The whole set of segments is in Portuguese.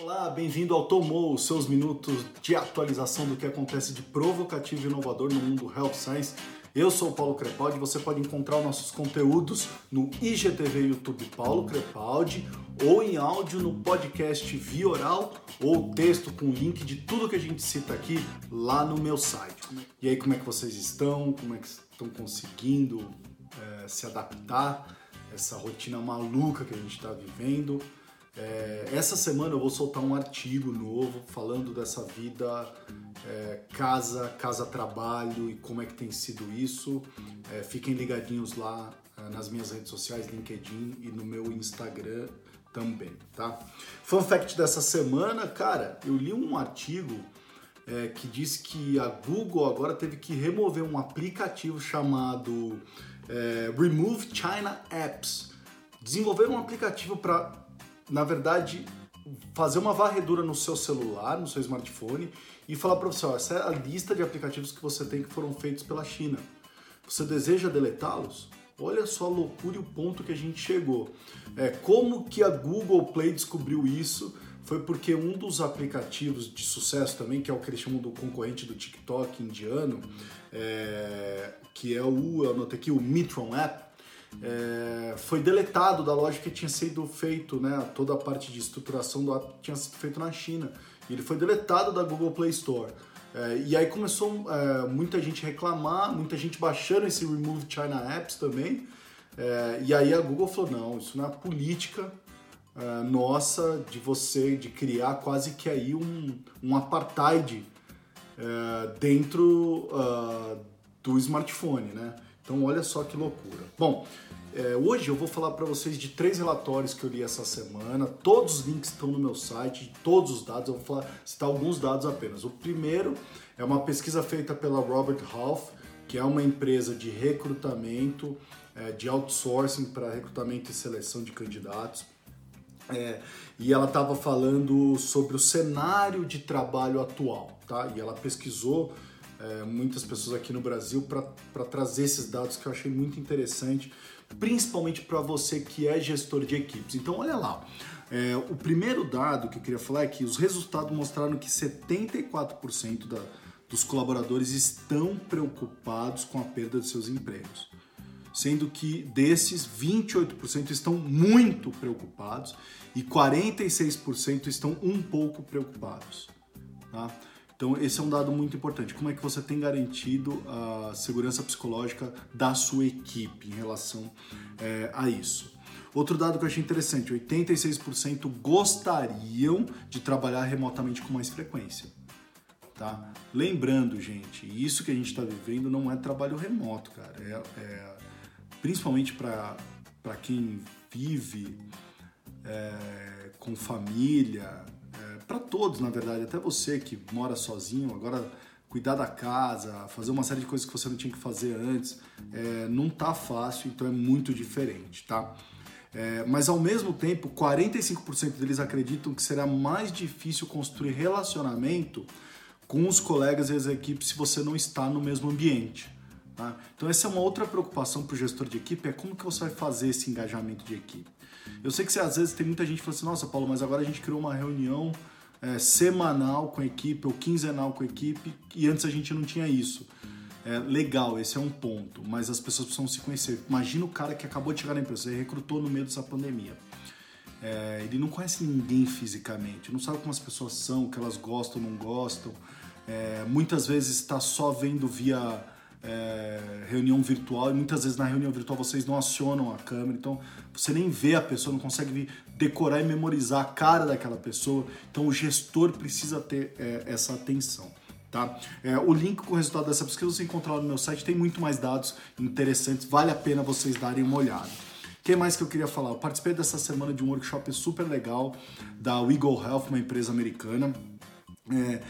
Olá, bem-vindo ao Tomou, seus minutos de atualização do que acontece de provocativo e inovador no mundo Health Science. Eu sou o Paulo Crepaldi, você pode encontrar nossos conteúdos no IGTV YouTube Paulo Crepaldi ou em áudio no podcast via oral ou texto com link de tudo que a gente cita aqui lá no meu site. E aí, como é que vocês estão? Como é que estão conseguindo é, se adaptar a essa rotina maluca que a gente está vivendo? É, essa semana eu vou soltar um artigo novo falando dessa vida é, casa, casa-trabalho e como é que tem sido isso. É, fiquem ligadinhos lá é, nas minhas redes sociais, LinkedIn e no meu Instagram também, tá? Fun fact dessa semana, cara, eu li um artigo é, que diz que a Google agora teve que remover um aplicativo chamado é, Remove China Apps. Desenvolveram um aplicativo para na verdade, fazer uma varredura no seu celular, no seu smartphone e falar para você, ó, essa é a lista de aplicativos que você tem que foram feitos pela China. Você deseja deletá-los? Olha só a loucura e o ponto que a gente chegou. É, como que a Google Play descobriu isso? Foi porque um dos aplicativos de sucesso também, que é o que eles chamam do concorrente do TikTok indiano, é, que é o, eu anotei aqui, o Mitron App, é, foi deletado da loja que tinha sido feito, né? Toda a parte de estruturação do app tinha sido feito na China. E ele foi deletado da Google Play Store. É, e aí começou é, muita gente reclamar, muita gente baixando esse Remove China Apps também. É, e aí a Google falou: não, isso não é política é, nossa de você, de criar quase que aí um, um apartheid é, dentro uh, do smartphone, né? Então olha só que loucura. Bom, é, hoje eu vou falar para vocês de três relatórios que eu li essa semana. Todos os links estão no meu site, todos os dados. Eu vou falar, citar alguns dados apenas. O primeiro é uma pesquisa feita pela Robert Half, que é uma empresa de recrutamento, é, de outsourcing para recrutamento e seleção de candidatos. É, e ela estava falando sobre o cenário de trabalho atual, tá? E ela pesquisou é, muitas pessoas aqui no Brasil para trazer esses dados que eu achei muito interessante, principalmente para você que é gestor de equipes. Então, olha lá. É, o primeiro dado que eu queria falar é que os resultados mostraram que 74% da, dos colaboradores estão preocupados com a perda de seus empregos, sendo que desses 28% estão muito preocupados e 46% estão um pouco preocupados. Tá? Então, esse é um dado muito importante. Como é que você tem garantido a segurança psicológica da sua equipe em relação é, a isso? Outro dado que eu achei interessante: 86% gostariam de trabalhar remotamente com mais frequência. Tá? Lembrando, gente, isso que a gente está vivendo não é trabalho remoto, cara. É, é principalmente para quem vive é, com família, para todos, na verdade, até você que mora sozinho, agora cuidar da casa, fazer uma série de coisas que você não tinha que fazer antes, é, não tá fácil, então é muito diferente, tá? É, mas ao mesmo tempo, 45% deles acreditam que será mais difícil construir relacionamento com os colegas e as equipes se você não está no mesmo ambiente. Tá? Então essa é uma outra preocupação para o gestor de equipe, é como que você vai fazer esse engajamento de equipe. Eu sei que às vezes tem muita gente que fala assim, nossa Paulo, mas agora a gente criou uma reunião é, semanal com a equipe ou quinzenal com a equipe e antes a gente não tinha isso. É, legal, esse é um ponto, mas as pessoas precisam se conhecer. Imagina o cara que acabou de chegar na empresa, ele recrutou no meio dessa pandemia. É, ele não conhece ninguém fisicamente, não sabe como as pessoas são, o que elas gostam não gostam. É, muitas vezes está só vendo via é, reunião virtual e muitas vezes na reunião virtual vocês não acionam a câmera, então você nem vê a pessoa, não consegue decorar e memorizar a cara daquela pessoa. Então o gestor precisa ter é, essa atenção. Tá? É, o link com o resultado dessa pesquisa você encontra lá no meu site, tem muito mais dados interessantes, vale a pena vocês darem uma olhada. O que mais que eu queria falar? Eu participei dessa semana de um workshop super legal da Wiggle Health, uma empresa americana. É,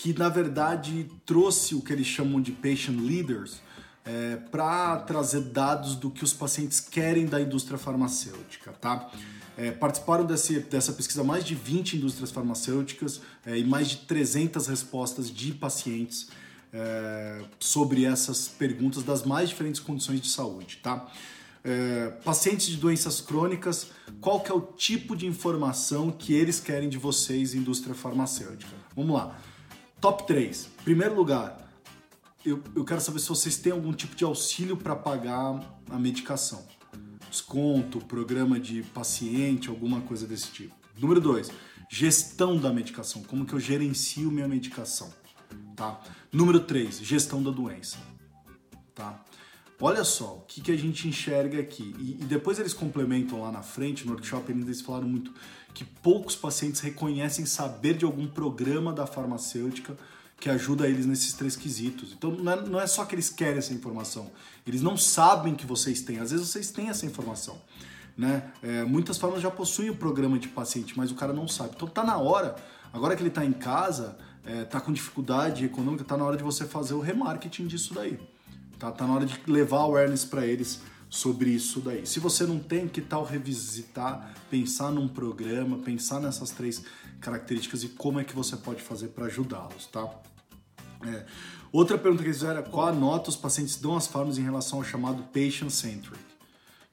que na verdade trouxe o que eles chamam de patient leaders é, para trazer dados do que os pacientes querem da indústria farmacêutica, tá? É, participaram desse, dessa pesquisa mais de 20 indústrias farmacêuticas é, e mais de 300 respostas de pacientes é, sobre essas perguntas das mais diferentes condições de saúde, tá? é, pacientes de doenças crônicas, qual que é o tipo de informação que eles querem de vocês, indústria farmacêutica? Vamos lá. Top 3. Primeiro lugar, eu, eu quero saber se vocês têm algum tipo de auxílio para pagar a medicação. Desconto, programa de paciente, alguma coisa desse tipo. Número 2, gestão da medicação. Como que eu gerencio minha medicação? Tá? Número 3, gestão da doença. Tá? Olha só o que, que a gente enxerga aqui. E, e, depois eles complementam lá na frente, no workshop, eles falaram muito que poucos pacientes reconhecem saber de algum programa da farmacêutica que ajuda eles nesses três quesitos. Então não é, não é só que eles querem essa informação, eles não sabem que vocês têm. Às vezes vocês têm essa informação. Né? É, muitas formas já possuem o programa de paciente, mas o cara não sabe. Então tá na hora, agora que ele está em casa, é, tá com dificuldade econômica, tá na hora de você fazer o remarketing disso daí. Tá, tá na hora de levar awareness para eles sobre isso daí. Se você não tem, que tal revisitar, pensar num programa, pensar nessas três características e como é que você pode fazer para ajudá-los, tá? É. Outra pergunta que eles fizeram é qual a nota os pacientes dão às farmas em relação ao chamado patient-centric,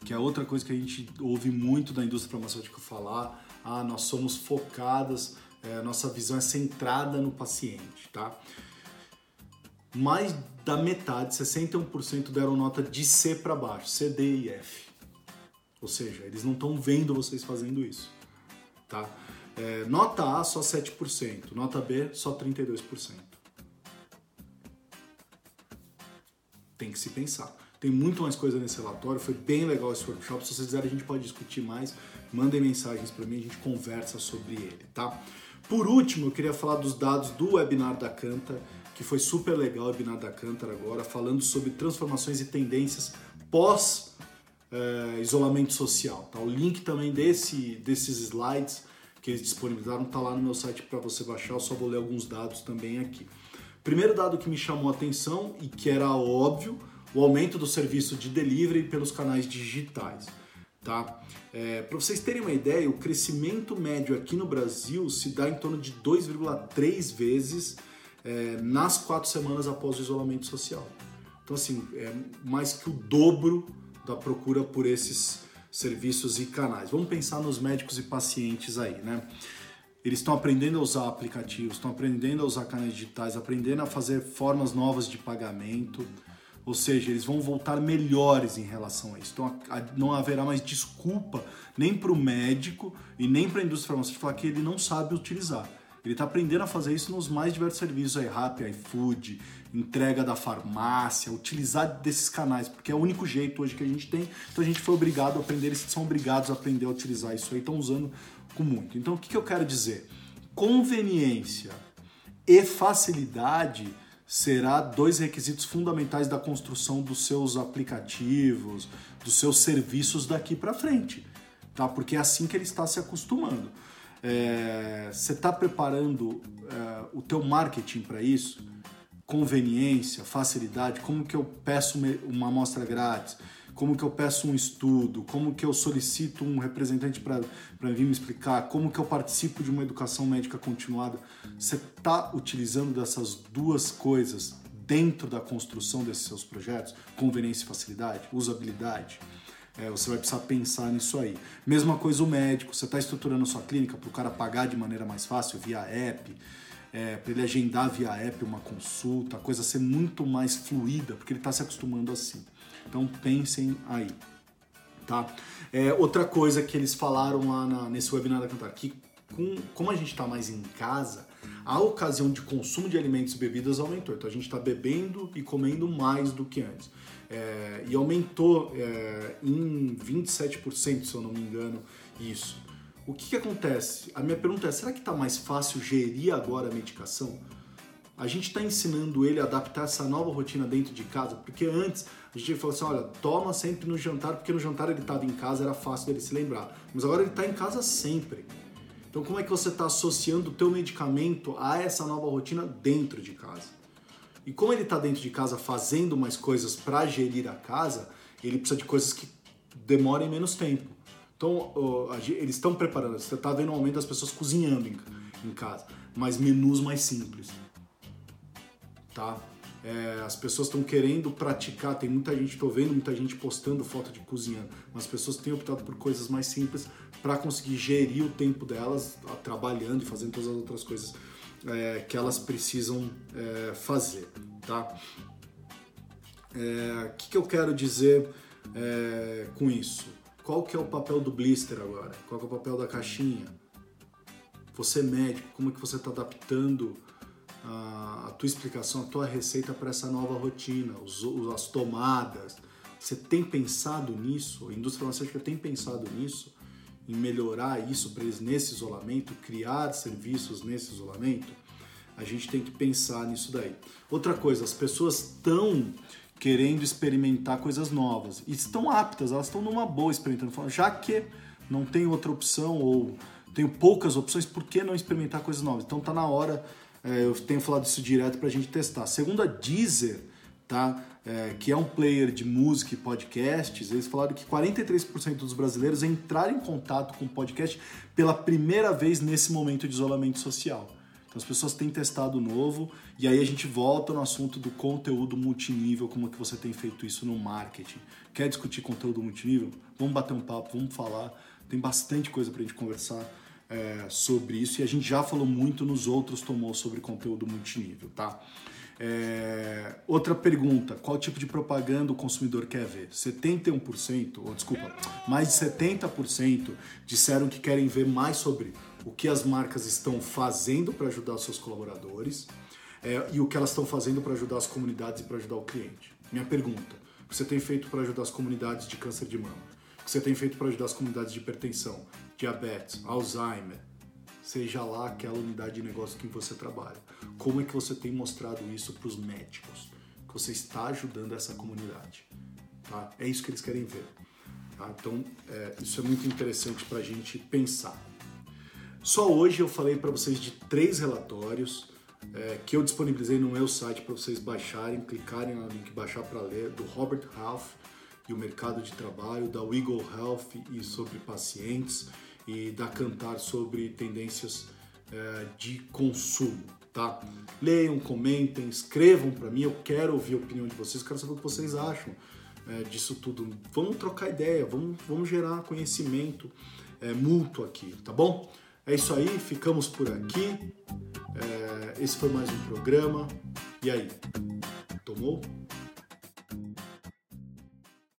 que é outra coisa que a gente ouve muito da indústria farmacêutica falar, ah, nós somos focadas, é, nossa visão é centrada no paciente, tá? Mais da metade, 61%, deram nota de C para baixo, C, D e F. Ou seja, eles não estão vendo vocês fazendo isso. Tá? É, nota A, só 7%. Nota B, só 32%. Tem que se pensar. Tem muito mais coisa nesse relatório, foi bem legal esse workshop. Se vocês quiserem, a gente pode discutir mais. Mandem mensagens para mim, a gente conversa sobre ele, tá? Por último, eu queria falar dos dados do webinar da Canta que foi super legal o webinar da Cantar agora, falando sobre transformações e tendências pós é, isolamento social. Tá? O link também desse, desses slides que eles disponibilizaram está lá no meu site para você baixar, eu só vou ler alguns dados também aqui. Primeiro dado que me chamou a atenção e que era óbvio, o aumento do serviço de delivery pelos canais digitais. Tá? É, para vocês terem uma ideia, o crescimento médio aqui no Brasil se dá em torno de 2,3 vezes é, nas quatro semanas após o isolamento social. Então, assim, é mais que o dobro da procura por esses serviços e canais. Vamos pensar nos médicos e pacientes aí, né? Eles estão aprendendo a usar aplicativos, estão aprendendo a usar canais digitais, aprendendo a fazer formas novas de pagamento. Ou seja, eles vão voltar melhores em relação a isso. Então não haverá mais desculpa nem para o médico e nem para a indústria farmacêutica falar que ele não sabe utilizar. Ele está aprendendo a fazer isso nos mais diversos serviços Rappi, iFood, entrega da farmácia, utilizar desses canais, porque é o único jeito hoje que a gente tem. Então a gente foi obrigado a aprender, eles são obrigados a aprender a utilizar isso aí, estão usando com muito. Então o que, que eu quero dizer? Conveniência e facilidade será dois requisitos fundamentais da construção dos seus aplicativos, dos seus serviços daqui para frente, tá? Porque é assim que ele está se acostumando. É, você está preparando é, o teu marketing para isso? Conveniência, facilidade, como que eu peço uma amostra grátis? Como que eu peço um estudo? Como que eu solicito um representante para vir me explicar? Como que eu participo de uma educação médica continuada? Você está utilizando dessas duas coisas dentro da construção desses seus projetos? Conveniência e facilidade? Usabilidade? É, você vai precisar pensar nisso aí. Mesma coisa o médico, você está estruturando a sua clínica para o cara pagar de maneira mais fácil via app, é, para ele agendar via app uma consulta, a coisa ser muito mais fluida, porque ele está se acostumando assim. Então pensem aí. Tá? É, outra coisa que eles falaram lá na, nesse webinar da Cantar, que com, como a gente está mais em casa, a ocasião de consumo de alimentos e bebidas aumentou. Então a gente está bebendo e comendo mais do que antes é, e aumentou é, em 27%, se eu não me engano, isso. O que, que acontece? A minha pergunta é: será que está mais fácil gerir agora a medicação? A gente está ensinando ele a adaptar essa nova rotina dentro de casa, porque antes a gente falou assim: olha, toma sempre no jantar, porque no jantar ele estava em casa, era fácil dele se lembrar. Mas agora ele está em casa sempre. Então, como é que você está associando o teu medicamento a essa nova rotina dentro de casa? E como ele está dentro de casa fazendo mais coisas para gerir a casa, ele precisa de coisas que demorem menos tempo. Então, eles estão preparando, você está vendo o aumento das pessoas cozinhando em, casa, mas menus mais simples. Tá? É, as pessoas estão querendo praticar, tem muita gente, estou vendo muita gente postando foto de cozinhando, mas as pessoas têm optado por coisas mais simples para conseguir gerir o tempo delas trabalhando e fazendo todas as outras coisas é, que elas precisam é, fazer, tá? O é, que, que eu quero dizer é, com isso? Qual que é o papel do blister agora? Qual que é o papel da caixinha? Você médico, como é que você está adaptando a, a, tua explicação, a tua receita para essa nova rotina, os, as tomadas? Você tem pensado nisso? A indústria farmacêutica tem pensado nisso? Em melhorar isso para nesse isolamento, criar serviços nesse isolamento? A gente tem que pensar nisso daí. Outra coisa, as pessoas estão querendo experimentar coisas novas e estão aptas, elas estão numa boa experimentando, já que não tem outra opção ou tenho poucas opções, por que não experimentar coisas novas? Então tá na hora, é, eu tenho falado isso direto para a gente testar. Segundo a Deezer, tá? É, que é um player de música e podcasts, eles falaram que 43% dos brasileiros entraram em contato com o podcast pela primeira vez nesse momento de isolamento social. Então as pessoas têm testado novo e aí a gente volta no assunto do conteúdo multinível, como que você tem feito isso no marketing. Quer discutir conteúdo multinível? Vamos bater um papo, vamos falar. Tem bastante coisa para a gente conversar é, sobre isso e a gente já falou muito nos outros tomou sobre conteúdo multinível, tá? É, outra pergunta: qual tipo de propaganda o consumidor quer ver? 71%, ou desculpa, mais de 70% disseram que querem ver mais sobre o que as marcas estão fazendo para ajudar os seus colaboradores é, e o que elas estão fazendo para ajudar as comunidades e para ajudar o cliente. Minha pergunta: o que você tem feito para ajudar as comunidades de câncer de mama? Que você tem feito para ajudar as comunidades de hipertensão, diabetes, Alzheimer? Seja lá aquela unidade de negócio que você trabalha. Como é que você tem mostrado isso para os médicos? Que você está ajudando essa comunidade. Tá? É isso que eles querem ver. Tá? Então, é, isso é muito interessante para a gente pensar. Só hoje eu falei para vocês de três relatórios é, que eu disponibilizei no meu site para vocês baixarem, clicarem no link baixar para ler, do Robert Half e o mercado de trabalho, da Wiggle Health e sobre pacientes e da Cantar sobre tendências é, de consumo, tá? Leiam, comentem, escrevam para mim, eu quero ouvir a opinião de vocês, quero saber o que vocês acham é, disso tudo. Vamos trocar ideia, vamos, vamos gerar conhecimento é, mútuo aqui, tá bom? É isso aí, ficamos por aqui. É, esse foi mais um programa. E aí, tomou?